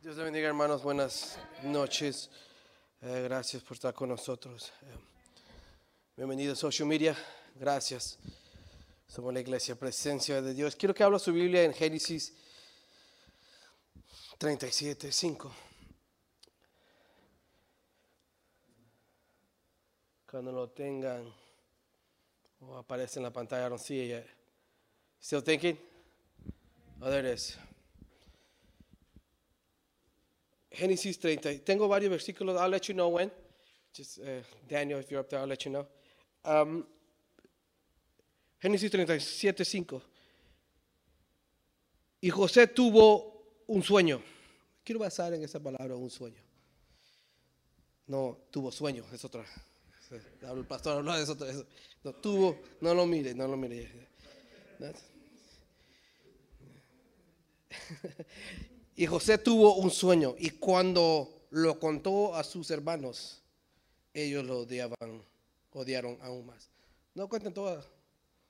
Dios le bendiga, hermanos. Buenas noches. Eh, gracias por estar con nosotros. Eh, bienvenido a Social Media. Gracias. Somos la iglesia Presencia de Dios. Quiero que hable su Biblia en Génesis 37, 5. Cuando lo tengan o aparece en la pantalla, don't see it yet. Still thinking? Oh, there it is. Génesis 30. Tengo varios versículos. I'll let you know when. Just uh, Daniel, if you're up there, I'll let you know. Um, Génesis 37, 5. Y José tuvo un sueño. Quiero basar en esa palabra, un sueño. No, tuvo sueño, es otra. El pastor habló de eso. No, tuvo, no lo mire, no lo mire. Y José tuvo un sueño y cuando lo contó a sus hermanos, ellos lo odiaban, odiaron aún más. No cuenten todas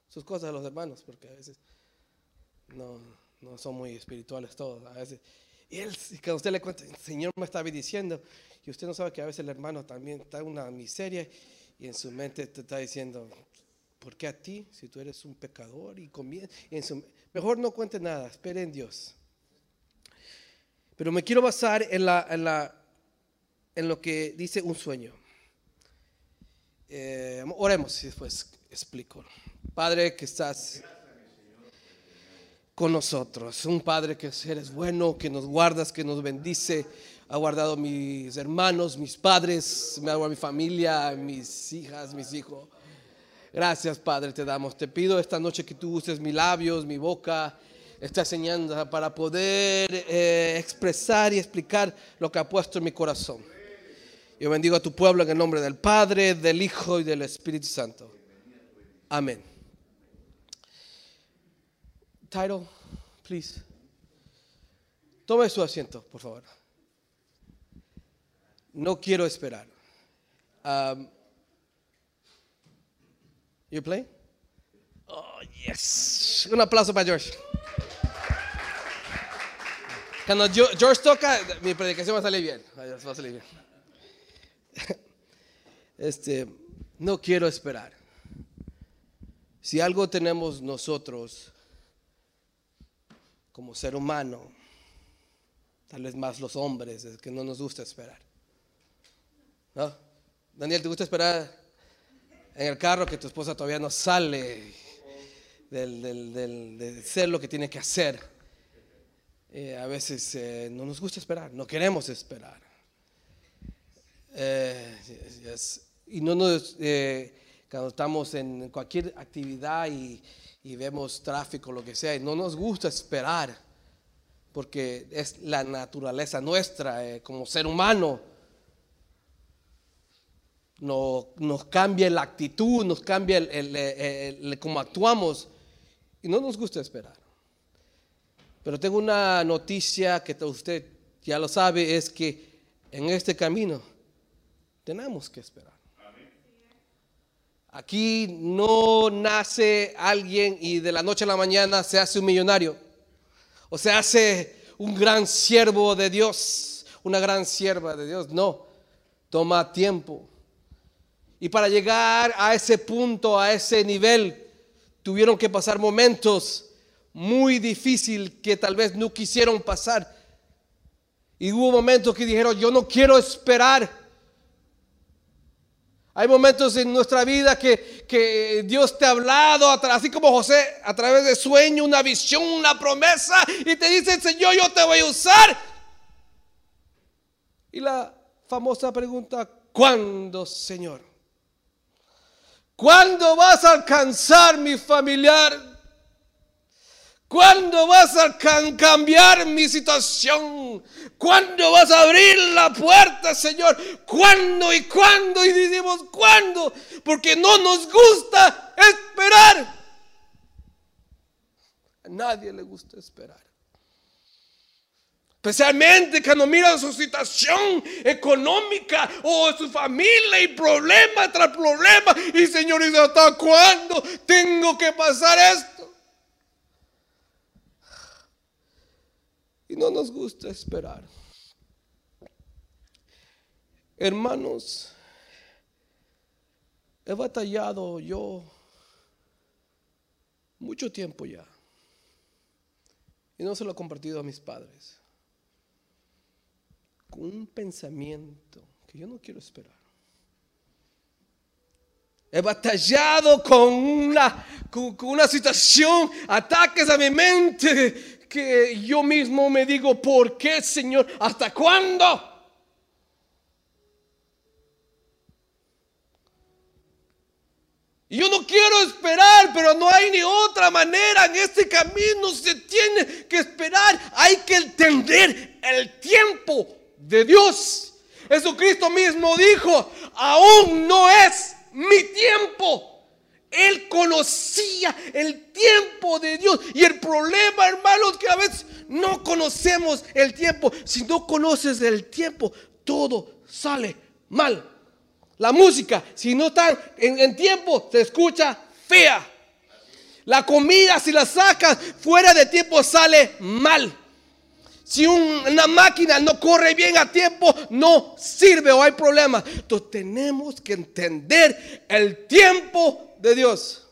sus cosas a los hermanos porque a veces no, no son muy espirituales todos. A veces, y él, cuando usted le cuenta, el Señor me está diciendo, y usted no sabe que a veces el hermano también está en una miseria y en su mente te está diciendo, ¿por qué a ti si tú eres un pecador? Y, comienza, y en su, mejor no cuente nada, espere en Dios. Pero me quiero basar en, lo que dice un sueño. Eh, oremos y después explico. Padre que estás con nosotros, un Padre que eres bueno, que nos guardas, que nos bendice, ha guardado a mis hermanos, mis padres, me guardado mi familia, mis hijas, mis hijos. Gracias Padre, te damos. Te pido esta noche que tú uses mis labios, mi boca esta enseñanza para poder eh, expresar y explicar lo que ha puesto en mi corazón. Yo bendigo a tu pueblo en el nombre del Padre, del Hijo y del Espíritu Santo. Amén. Title, please. Tome su asiento, por favor. No quiero esperar. Um, you play? Oh, yes. Un aplauso para George. Cuando George toca, mi predicación va a salir bien. Este, no quiero esperar. Si algo tenemos nosotros como ser humano, tal vez más los hombres, es que no nos gusta esperar. ¿No? Daniel, ¿te gusta esperar en el carro que tu esposa todavía no sale del, del, del, de ser lo que tiene que hacer? Eh, a veces eh, no nos gusta esperar, no queremos esperar. Eh, y no nos, cuando estamos en cualquier actividad y, vemos tráfico, lo que sea, no nos gusta esperar, porque es la naturaleza nuestra como ser humano. No, nos cambia la actitud, nos cambia el, cómo actuamos y no nos gusta esperar. Pero tengo una noticia que usted ya lo sabe, es que en este camino tenemos que esperar. Aquí no nace alguien y de la noche a la mañana se hace un millonario. O se hace un gran siervo de Dios, una gran sierva de Dios. No, toma tiempo. Y para llegar a ese punto, a ese nivel, tuvieron que pasar momentos muy difícil que tal vez no quisieron pasar. Y hubo momentos que dijeron, yo no quiero esperar. Hay momentos en nuestra vida que, que, Dios te ha hablado, así como José, a través de sueño, una visión, una promesa, y te dice, Señor, yo te voy a usar. Y la famosa pregunta, ¿cuándo, Señor? ¿Cuándo vas a alcanzar mi familiar? ¿Cuándo vas a cambiar mi situación? ¿Cuándo vas a abrir la puerta, Señor? ¿Cuándo y cuándo? Y decimos, ¿cuándo? Porque no nos gusta esperar. A nadie le gusta esperar. Especialmente cuando miran su situación económica o su familia y problema tras problema. Y Señor ¿hasta cuándo tengo que pasar esto? Y no nos gusta esperar. Hermanos, he batallado yo mucho tiempo ya. Y no se lo he compartido a mis padres. Con un pensamiento que yo no quiero esperar. He batallado con una, situación, ataques a mi mente, que yo mismo me digo, ¿por qué, Señor? ¿Hasta cuándo? Y yo no quiero esperar, pero no hay ni otra manera. En este camino se tiene que esperar. Hay que entender el tiempo de Dios. Jesucristo mismo dijo, aún no es mi tiempo. Él conocía el tiempo de Dios. Y el problema, hermanos, que a veces no conocemos el tiempo. Si no conoces el tiempo, todo sale mal. La música, si no está en, tiempo, se escucha fea. La comida, si la sacas fuera de tiempo, sale mal. Si una máquina no corre bien a tiempo, no sirve o hay problemas. Entonces tenemos que entender el tiempo de Dios.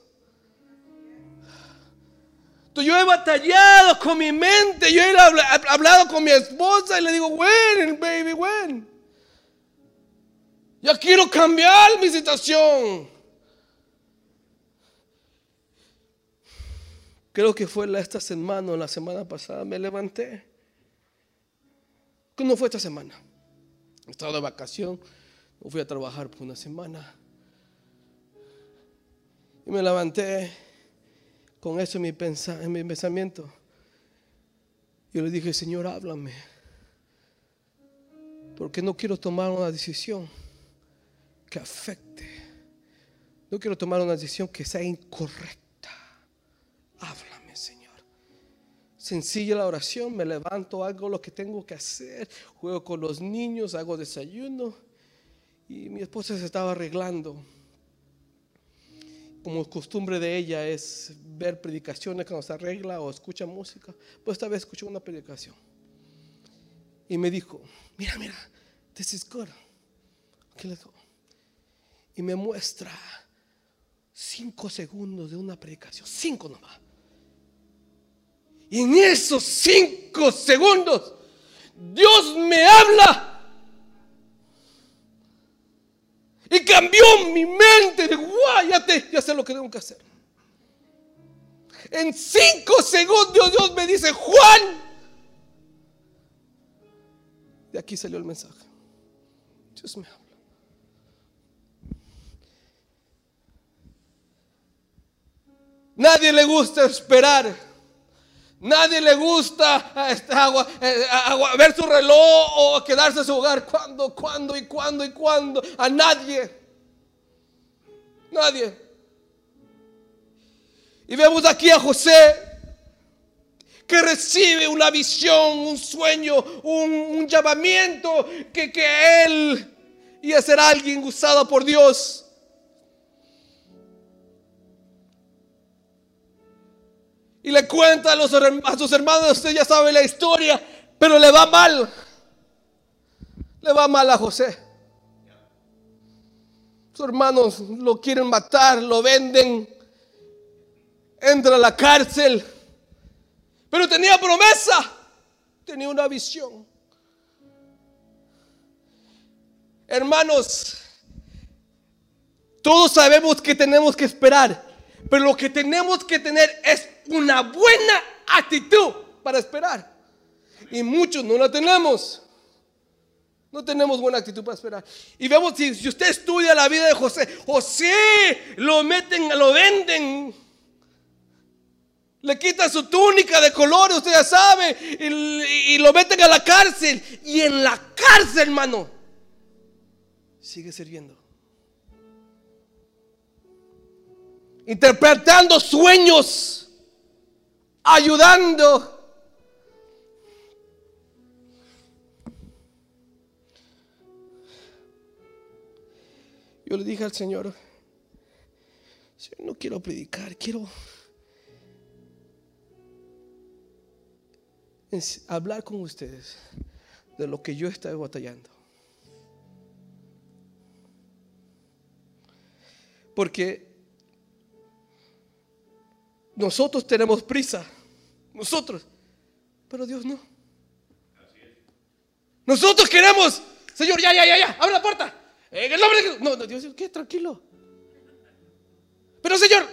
Entonces yo he batallado con mi mente, yo he hablado con mi esposa y le digo, when, baby, when. Ya quiero cambiar mi situación. Creo que fue esta semana o la semana pasada me levanté. ¿Cómo fue esta semana? Estaba de vacación, no fui a trabajar por una semana. Y me levanté con eso en mi, en mi pensamiento. Y le dije, Señor, háblame. Porque no quiero tomar una decisión que afecte. No quiero tomar una decisión que sea incorrecta. Háblame. Sencilla la oración, me levanto, hago lo que tengo que hacer, juego con los niños, hago desayuno. Y mi esposa se estaba arreglando. Como costumbre de ella es ver predicaciones cuando se arregla o escucha música. Pues esta vez escuchó una predicación. Y me dijo, mira, mira, this is good. ¿Qué le digo? y me muestra cinco segundos de una predicación, cinco nomás. Y en esos cinco segundos, Dios me habla. Y cambió mi mente de guay, ya, ya sé lo que tengo que hacer. En cinco segundos Dios me dice, Juan. De aquí salió el mensaje. Dios me habla. Nadie le gusta esperar. Nadie le gusta este, eh, ver su reloj o quedarse en su hogar. ¿Cuándo, cuándo y cuándo y cuándo? A nadie. Nadie. Y vemos aquí a José que recibe una visión, un sueño, un, llamamiento que, que él iba a ser alguien usado por Dios. Y le cuenta a, los, sus hermanos, usted ya sabe la historia, pero le va mal. Le va mal a José. Sus hermanos lo quieren matar, lo venden, entra a la cárcel. Pero tenía promesa, tenía una visión. Hermanos, todos sabemos que tenemos que esperar, pero lo que tenemos que tener es una buena actitud para esperar. Y muchos no la tenemos. No tenemos buena actitud para esperar. Y vemos, si, usted estudia la vida de José, José lo meten, lo venden. Le quitan su túnica de colores, usted ya sabe, y, y lo meten a la cárcel. Y en la cárcel, hermano, sigue sirviendo. Interpretando sueños ayudando. Yo le dije al Señor, no quiero predicar, quiero hablar con ustedes de lo que yo estoy batallando. Porque nosotros tenemos prisa, nosotros, pero Dios no. Nosotros queremos, Señor, ya, ya, ya, ya, abre la puerta. En el nombre. No, no, Dios, ¿qué? Tranquilo. Pero Señor,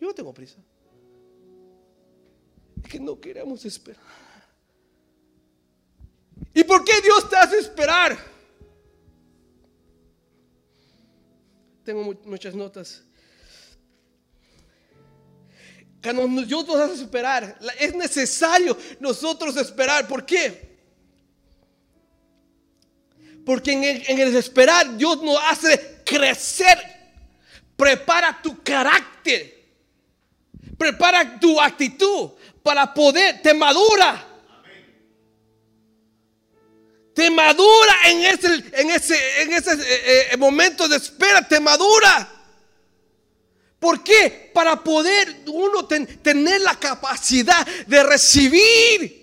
yo no tengo prisa. Es que no queremos esperar. ¿Y por qué Dios te hace esperar? Tengo mu- muchas notas. Cuando Dios nos hace esperar, es necesario nosotros esperar. ¿Por qué? Porque en el, en el esperar Dios nos hace crecer, prepara tu carácter, prepara tu actitud para poder, te madura. Te madura en ese, en ese, en ese eh, eh, momento de espera, te madura. ¿Por qué? Para poder uno ten- tener la capacidad de recibir.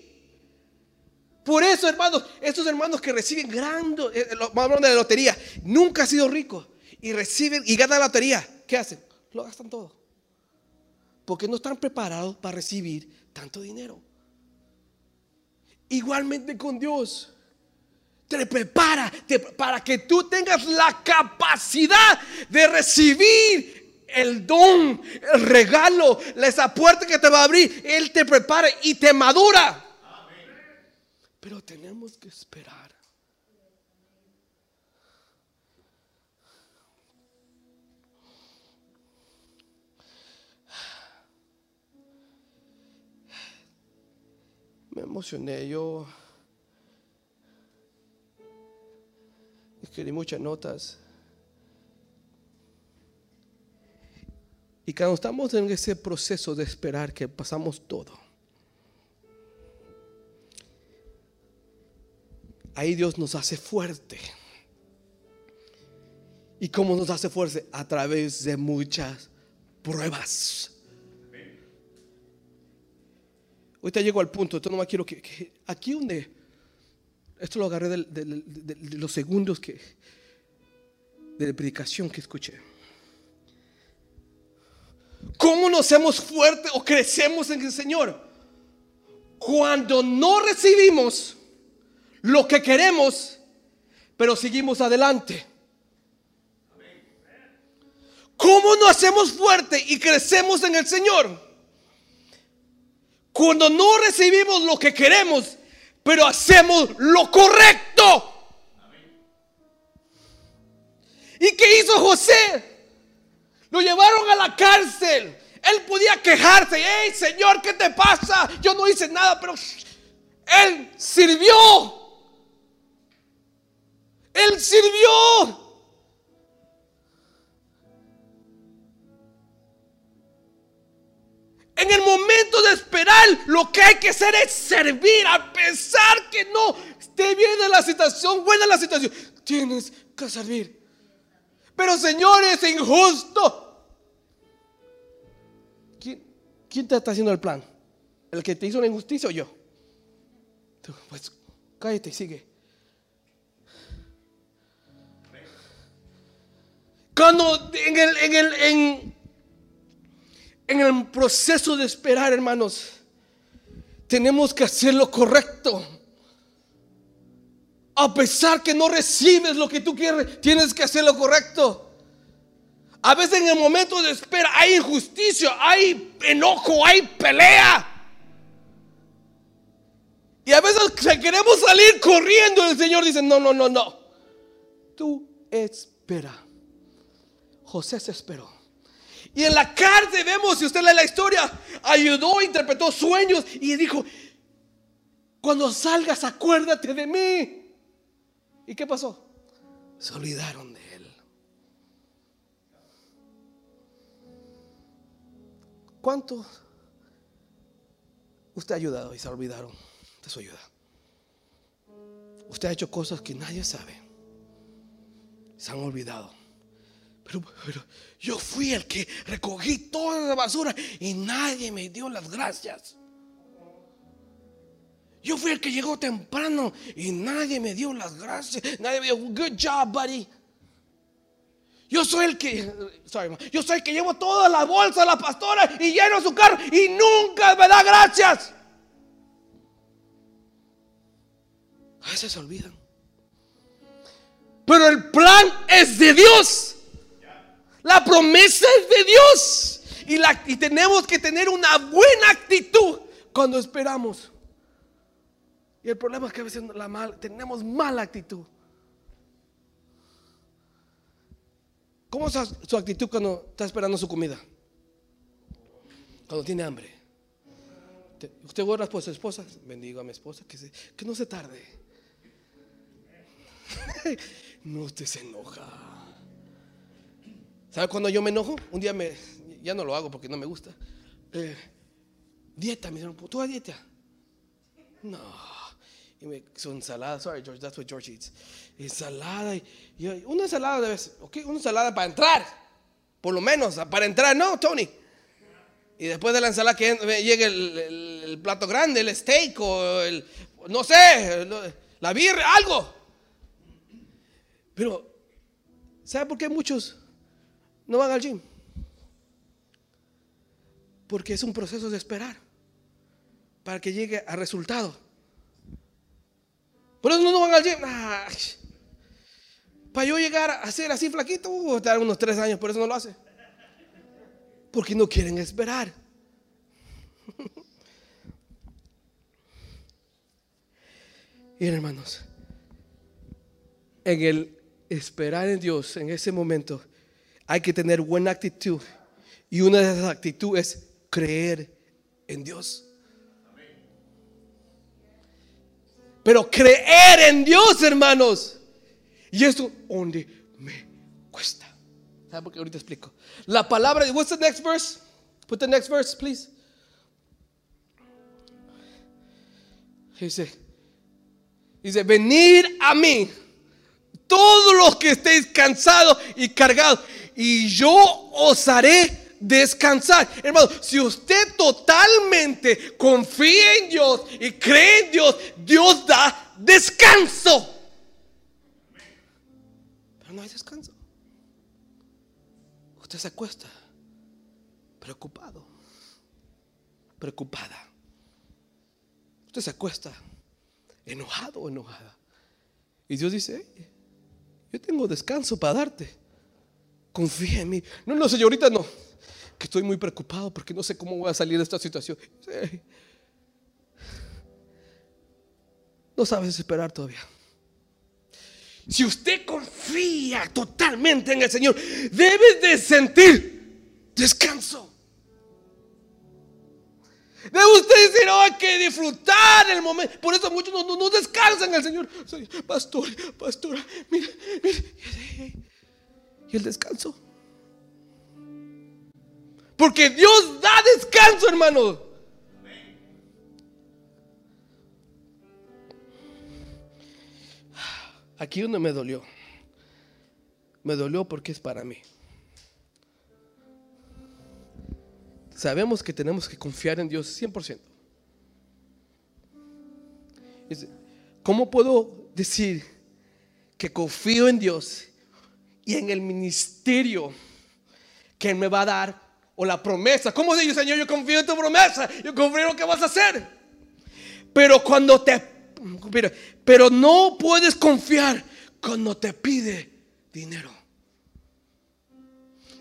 Por eso, hermanos, estos hermanos que reciben grande, eh, hablando de la lotería, nunca han sido ricos y reciben y ganan la lotería. ¿Qué hacen? Lo gastan todo. Porque no están preparados para recibir tanto dinero. Igualmente con Dios. Te prepara para que tú tengas la capacidad de recibir el don, el regalo, esa puerta que te va a abrir. Él te prepara y te madura. Pero tenemos que esperar. Me emocioné, yo escribí muchas notas. Y cuando estamos en ese proceso de esperar que pasamos todo, ahí Dios nos hace fuerte. ¿Y cómo nos hace fuerte? A través de muchas pruebas. Ahorita llego al punto, entonces no quiero que, aquí donde esto lo agarré de, los segundos de la predicación que escuché. ¿Cómo nos hacemos fuertes o crecemos en el Señor? Cuando no recibimos lo que queremos, pero seguimos adelante. ¿Cómo nos hacemos fuertes y crecemos en el Señor? Cuando no recibimos lo que queremos, pero hacemos lo correcto. ¿Y qué hizo José? Lo llevaron a la cárcel. Él podía quejarse. Hey, Señor, ¿qué te pasa? Yo no hice nada, pero él sirvió. Él sirvió. En el momento de esperar, lo que hay que hacer es servir, a pesar que no esté bien la situación, buena la situación. Tienes que servir. Pero Señor, es injusto. ¿Quién, te está haciendo el plan? ¿El que te hizo la injusticia o yo? Pues cállate y sigue. Cuando en el, en el, en el proceso de esperar, hermanos, tenemos que hacer lo correcto. A pesar que no recibes lo que tú quieres, tienes que hacer lo correcto. A veces en el momento de espera hay injusticia, hay enojo, hay pelea. Y a veces que queremos salir corriendo, el Señor dice, no, no, no, no. Tú espera. José se esperó. Y en la cárcel vemos, si usted lee la historia, ayudó, interpretó sueños y dijo, cuando salgas acuérdate de mí. ¿Y qué pasó? Se olvidaron de él. ¿Cuánto usted ha ayudado y se olvidaron de su ayuda? Usted ha hecho cosas que nadie sabe. Se han olvidado. Pero, pero yo fui el que recogí toda la basura y nadie me dio las gracias. Yo fui el que llegó temprano y nadie me dio las gracias. Nadie me dijo, good job, buddy. Yo soy el que, sorry, yo soy el que llevo toda la bolsa a la pastora y lleno su carro y nunca me da gracias. A veces se olvidan. Pero el plan es de Dios. La promesa es de Dios. Y, la, y tenemos que tener una buena actitud cuando esperamos. Y el problema es que a veces tenemos mala actitud. ¿Cómo es su actitud cuando está esperando su comida? Cuando tiene hambre. Usted ora por su esposa. Bendigo a mi esposa que no se tarde. no usted se enoja. ¿Sabe cuando yo me enojo? Un día me, ya no lo hago porque no me gusta. Eh, dieta, me dijeron, ¿tú a dieta? No. Y me, su ensalada, sorry George, that's what George eats. Ensalada, y, y una ensalada de vez, ok, una ensalada para entrar, por lo menos, para entrar, no, Tony. Y después de la ensalada que llegue el, el, el plato grande, el steak o el, no sé, la birra, algo. Pero, ¿sabe por qué muchos no van al gym? Porque es un proceso de esperar para que llegue a resultado. Por eso no van al gym. Ay, para yo llegar a ser así flaquito, uh, estar unos tres años, por eso no lo hace. Porque no quieren esperar. Bien, hermanos, en el esperar en Dios, en ese momento, hay que tener buena actitud. Y una de esas actitudes es creer en Dios. Pero creer en Dios, hermanos. Y eso donde me cuesta. ¿Sabe por qué ahorita explico? La palabra, what's the next verse? Put the next verse, please. Dice, dice, venid a mí, todos los que estéis cansados y cargados, y yo os haré descansar. Hermano, si usted totalmente confía en Dios y cree en Dios, Dios da descanso. Pero no hay descanso. Usted se acuesta preocupado, preocupada. Usted se acuesta enojado o enojada. Y Dios dice, yo tengo descanso para darte. Confía en mí. No, no, señorita, no que estoy muy preocupado porque no sé cómo voy a salir de esta situación. No sabes esperar todavía. Si usted confía totalmente en el Señor, debe de sentir descanso. Debe usted decir, oh, hay que disfrutar el momento. Por eso muchos no, no, descansan en el Señor. Pastor, pastora, mira, mira. Y el descanso. Porque Dios da descanso, hermano. Aquí uno me dolió. Me dolió porque es para mí. Sabemos que tenemos que confiar en Dios 100%. ¿Cómo puedo decir que confío en Dios y en el ministerio que Él me va a dar o la promesa. ¿Cómo dice, Señor, yo confío en tu promesa? Yo confío en lo que vas a hacer. Pero cuando te... Pero, pero no puedes confiar cuando te pide dinero.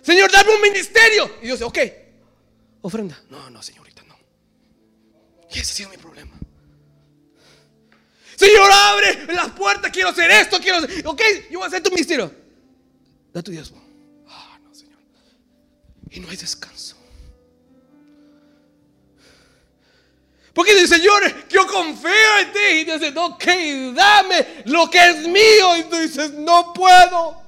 Señor, dame un ministerio. Y Dios dice, ok, ofrenda. No, no, señorita, no. Y ese ha sido mi problema. Señor, abre las puertas, quiero hacer esto, quiero hacer... Ok, yo voy a hacer tu ministerio. Da tu diezmo. Y no hay descanso. Porque dice, Señor, yo confío en ti. Y dice, ok, dame lo que es mío. Y tú dices, no puedo.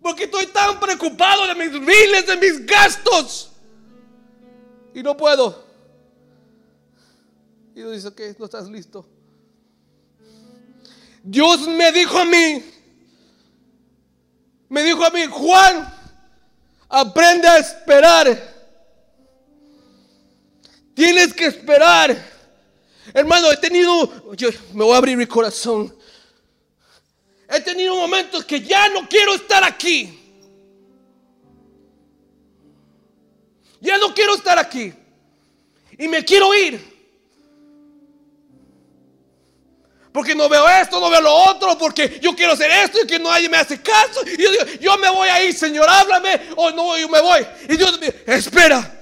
Porque estoy tan preocupado de mis miles, de mis gastos. Y no puedo. Y tú dices, ok, no estás listo. Dios me dijo a mí, me dijo a mí, Juan, Aprende a esperar. Tienes que esperar. Hermano, he tenido, yo me voy a abrir mi corazón. He tenido momentos que ya no quiero estar aquí. Ya no quiero estar aquí. Y me quiero ir. Porque no veo esto, no veo lo otro, porque yo quiero hacer esto y que nadie me hace caso. Y yo digo, yo me voy a ir, Señor, háblame. O no, yo me voy. Y Dios me espera.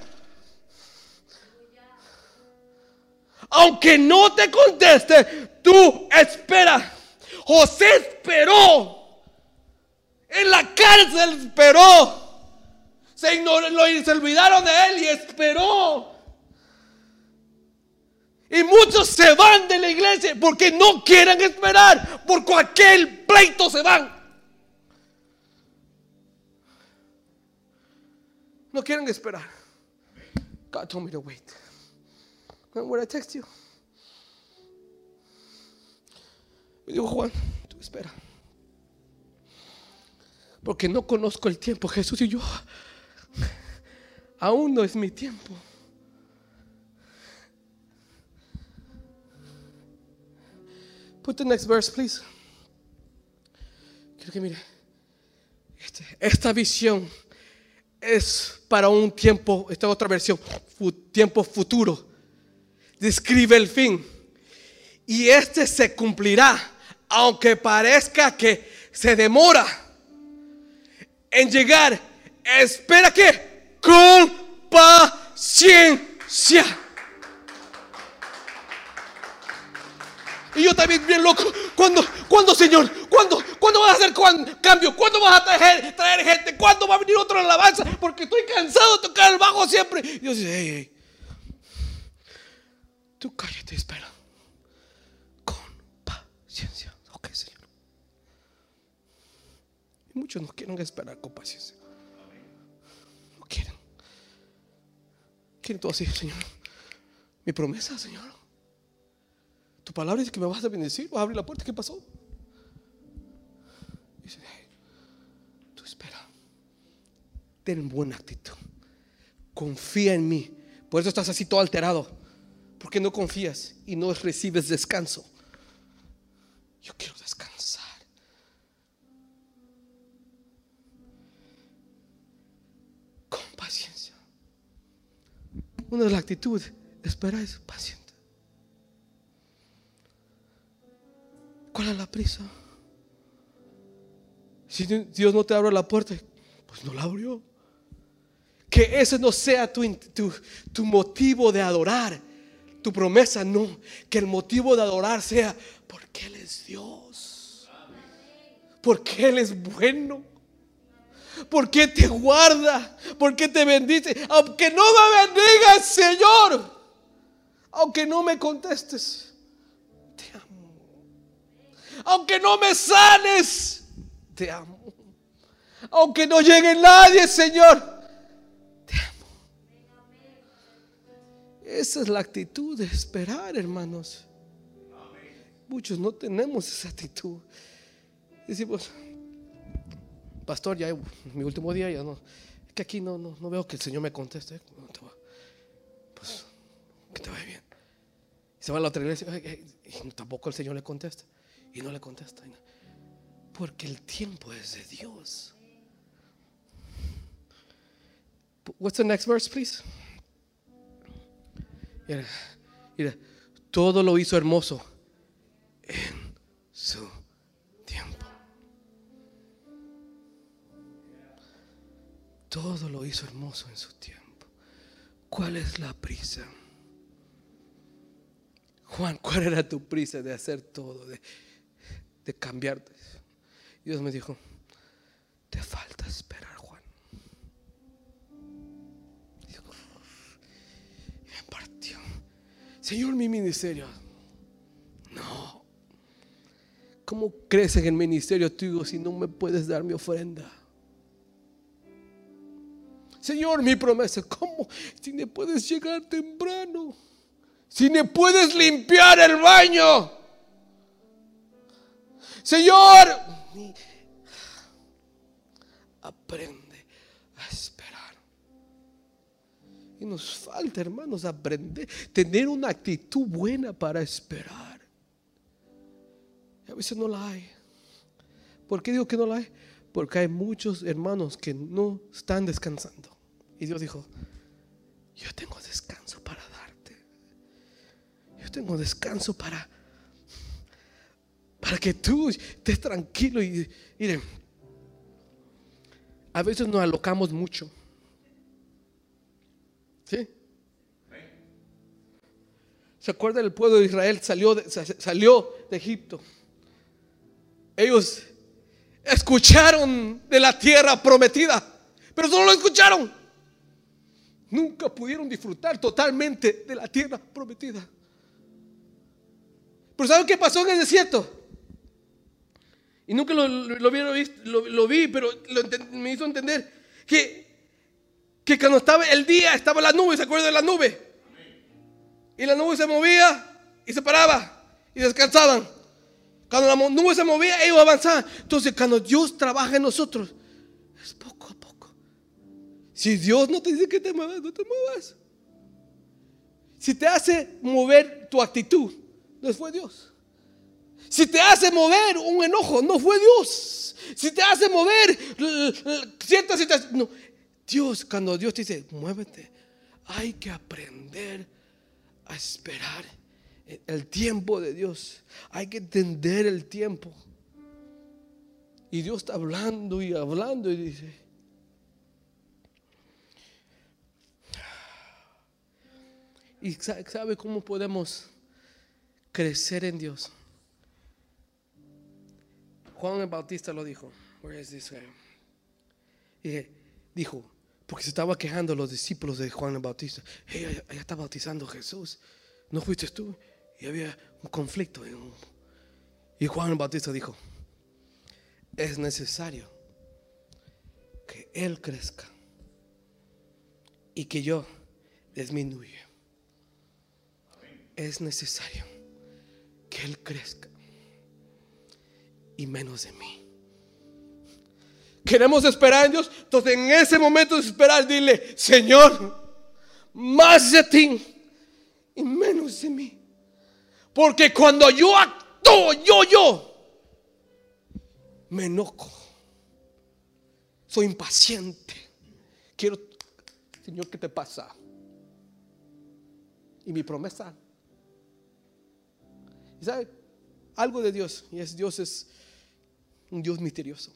Aunque no te conteste, tú espera. José esperó. En la cárcel esperó. Se, ignoró, se olvidaron de él y esperó. Y muchos se van de la iglesia porque no quieren esperar. Por cualquier pleito se van. No quieren esperar. God told me to wait. When I text you. Me dijo Juan, tú espera. Porque no conozco el tiempo. Jesús y yo. Aún no es mi tiempo. Put the next verse, please. Quiero que mire. Este, esta visión es para un tiempo, esta otra versión, tiempo futuro. Describe el fin. Y este se cumplirá, aunque parezca que se demora en llegar. Espera que con paciencia. Y yo también bien loco. ¿Cuándo, cuándo Señor? ¿Cuándo, ¿Cuándo vas a hacer cambio? ¿Cuándo vas a traer, traer gente? ¿Cuándo va a venir otra alabanza? Porque estoy cansado de tocar el bajo siempre. Y Dios dice, hey, hey. Tú cállate, espera. Con paciencia. Ok, Señor. Y muchos no quieren esperar con paciencia. No quieren. Quieren todo así, Señor. Mi promesa, Señor. Tu palabra dice que me vas a bendecir, vas a abrir la puerta. ¿Qué pasó? Dice, tú espera. Ten buena actitud. Confía en mí. Por eso estás así todo alterado. Porque no confías y no recibes descanso. Yo quiero descansar. Con paciencia. Una de las actitudes, espera es paciente. ¿Cuál es la prisa? Si Dios no te abre la puerta, pues no la abrió. Que ese no sea tu, tu, motivo de adorar, tu promesa, no. Que el motivo de adorar sea porque Él es Dios. Porque Él es bueno. Porque te guarda, porque te bendice. Aunque no me bendigas, Señor. Aunque no me contestes aunque no me sanes, te amo. Aunque no llegue nadie, Señor, te amo. Esa es la actitud de esperar, hermanos. Muchos no tenemos esa actitud. Decimos, pastor, ya mi último día, ya no. Es que aquí no, no, veo que el Señor me conteste. Pues, que te vaya bien. se va a la otra iglesia y tampoco el Señor le contesta. Y no le contesta. Porque el tiempo es de Dios. What's the next verse, please? Mira, todo lo hizo hermoso en su tiempo. Todo lo hizo hermoso en su tiempo. ¿Cuál es la prisa? Juan, ¿cuál era tu prisa de hacer todo? De, de cambiarte. Dios me dijo, te falta esperar, Juan. Y me partió. Señor, mi ministerio. No. ¿Cómo crees en el ministerio tuyo si no me puedes dar mi ofrenda? Señor, mi promesa, ¿cómo? Si me puedes llegar temprano, si me puedes limpiar el baño. Señor, aprende a esperar. Y nos falta, hermanos, aprender, tener una actitud buena para esperar. Y a veces no la hay. ¿Por qué digo que no la hay? Porque hay muchos hermanos que no están descansando. Y Dios dijo, yo tengo descanso para darte. Yo tengo descanso para para que tú estés tranquilo y miren, a veces nos alocamos mucho. ¿Sí? ¿Se acuerda el pueblo de Israel salió de, salió de Egipto? Ellos escucharon de la tierra prometida, pero solo lo escucharon. Nunca pudieron disfrutar totalmente de la tierra prometida. Pero ¿saben qué pasó en el desierto? Y nunca lo, lo, lo, vi, pero me hizo entender que, que cuando estaba el día, estaba la nube, ¿se acuerdan de la nube? Y la nube se movía y se paraba y descansaban. Cuando la nube se movía, ellos avanzaban. Entonces, cuando Dios trabaja en nosotros, es poco a poco. Si Dios no te dice que te muevas, no te muevas. Si te hace mover tu actitud, no fue Dios. Si te hace mover un enojo, no fue Dios. Si te hace mover ciertas situaciones, no. Dios, cuando Dios te dice, muévete, hay que aprender a esperar el tiempo de Dios. Hay que entender el tiempo. Y Dios está hablando y hablando y dice, ¿y sabe cómo podemos crecer en Dios? Juan el Bautista lo dijo. Y dijo, porque se estaba quejando los discípulos de Juan el Bautista. está bautizando Jesús. ¿No fuiste tú? Y había un conflicto. Y Juan el Bautista dijo, es necesario que Él crezca y que yo disminuya. Es necesario que Él crezca y menos de mí. Queremos esperar en Dios. Entonces en ese momento de esperar, dile, Señor, más de ti y menos de mí. Porque cuando yo actúo, yo, yo, me enojo. Soy impaciente. Quiero, Señor, ¿qué te pasa? Y mi promesa. ¿Y sabe? Algo de Dios. Y es Dios es un Dios misterioso.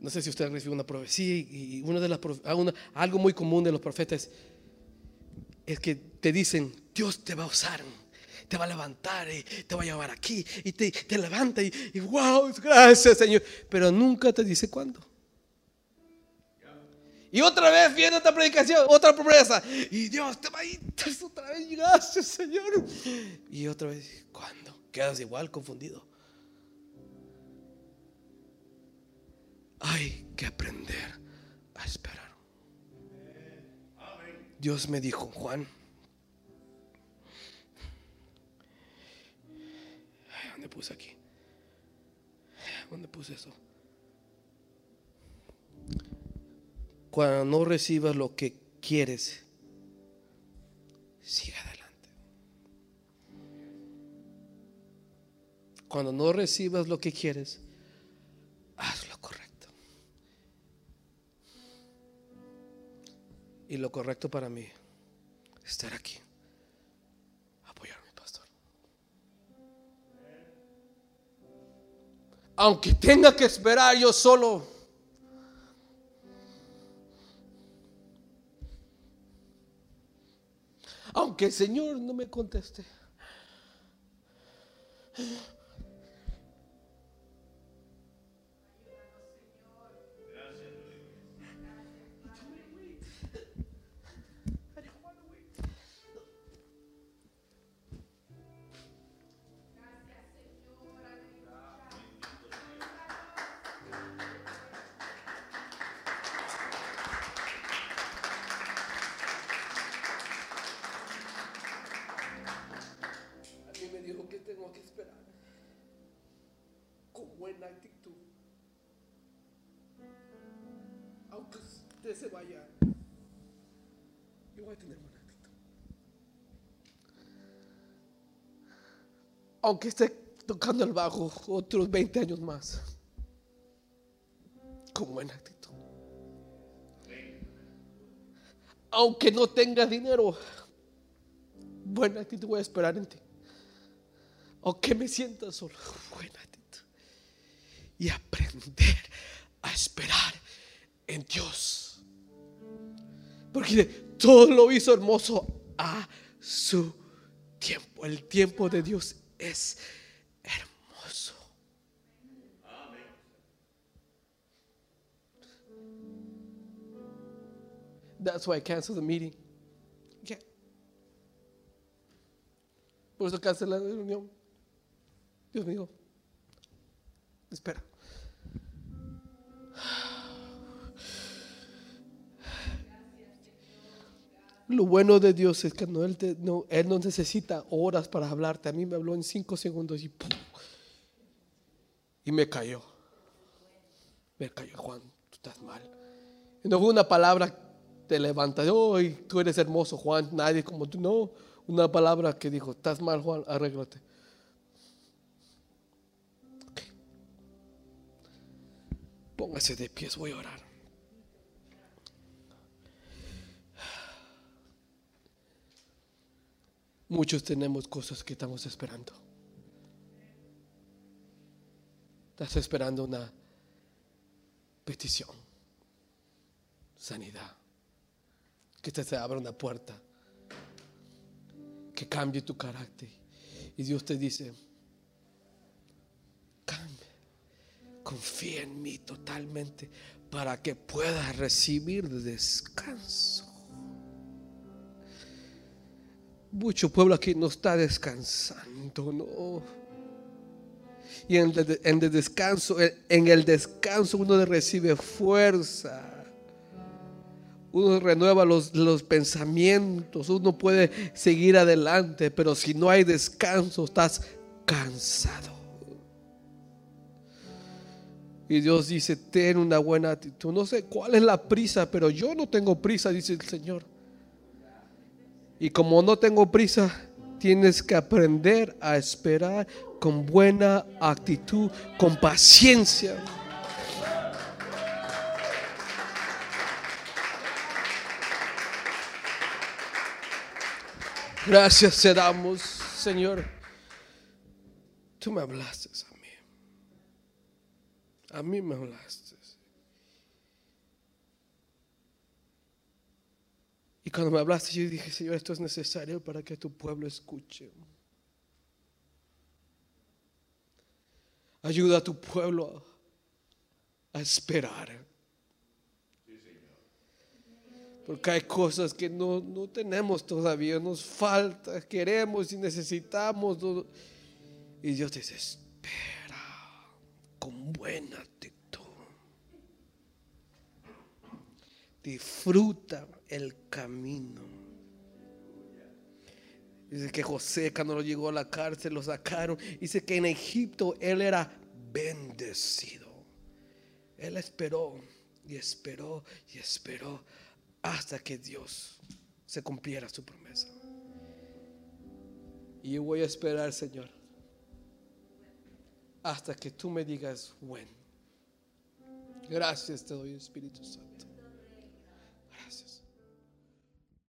No sé si usted recibido una profecía y una de las algo muy común de los profetas es que te dicen, Dios te va a usar, te va a levantar y te va a llevar aquí y te, te levanta y, y, wow, gracias Señor, pero nunca te dice cuándo. Y otra vez viene otra predicación, otra promesa. Y Dios te va a ir otra vez, gracias Señor. Y otra vez, ¿cuándo? Quedas igual confundido. Hay que aprender a esperar. Dios me dijo, Juan, ¿dónde puse aquí? ¿Dónde puse eso? Cuando no recibas lo que quieres, sigue adelante. Cuando no recibas lo que quieres, Y lo correcto para mí, estar aquí, apoyar a mi pastor. Aunque tenga que esperar yo solo. Aunque el Señor no me conteste. Se vaya, yo voy a tener buena actitud. Aunque esté tocando el bajo otros 20 años más, con buena actitud. Aunque no tenga dinero, buena actitud voy a esperar en ti. Aunque me sienta solo, buena actitud. Y aprender a esperar en Dios. Porque todo lo hizo hermoso a su tiempo. El tiempo de Dios es hermoso. That's why I canceled the meeting. Yeah. Por eso cancelé la reunión. Dios mío. Espera. Lo bueno de Dios es que no él, no, él, no, necesita horas para hablarte. A mí me habló en cinco segundos y, y me cayó. Me cayó, Juan, tú estás mal. No fue una palabra te levanta. Hoy tú eres hermoso, Juan, nadie como tú. No, una palabra que dijo, estás mal, Juan, arréglate. Póngase de pies, voy a orar. Muchos tenemos cosas que estamos esperando. Estás esperando una petición, sanidad, que te se abra una puerta, que cambie tu carácter. Y Dios te dice, cambia, confía en mí totalmente para que puedas recibir descanso. Mucho pueblo aquí no está descansando, no. Y en el, descanso, en el descanso uno recibe fuerza. Uno renueva los, los pensamientos, uno puede seguir adelante, pero si no hay descanso, estás cansado. Y Dios dice, ten una buena actitud. No sé cuál es la prisa, pero yo no tengo prisa, dice el Señor. Y como no tengo prisa, tienes que aprender a esperar con buena actitud, con paciencia. Gracias te damos, Señor. Tú me hablaste a mí. Me hablaste. Y cuando me hablaste, yo dije, Señor, esto es necesario para que tu pueblo escuche. Ayuda a tu pueblo a esperar. Porque hay cosas que no, no, tenemos todavía, nos falta, queremos y necesitamos. Y Dios dice, espera con buena actitud. Disfruta el camino. Dice que José cuando lo llegó a la cárcel lo sacaron. Dice que en Egipto él era bendecido. Él esperó y esperó y esperó hasta que Dios se cumpliera su promesa. Y yo voy a esperar, Señor, hasta que tú me digas, bueno. Gracias te doy, Espíritu Santo.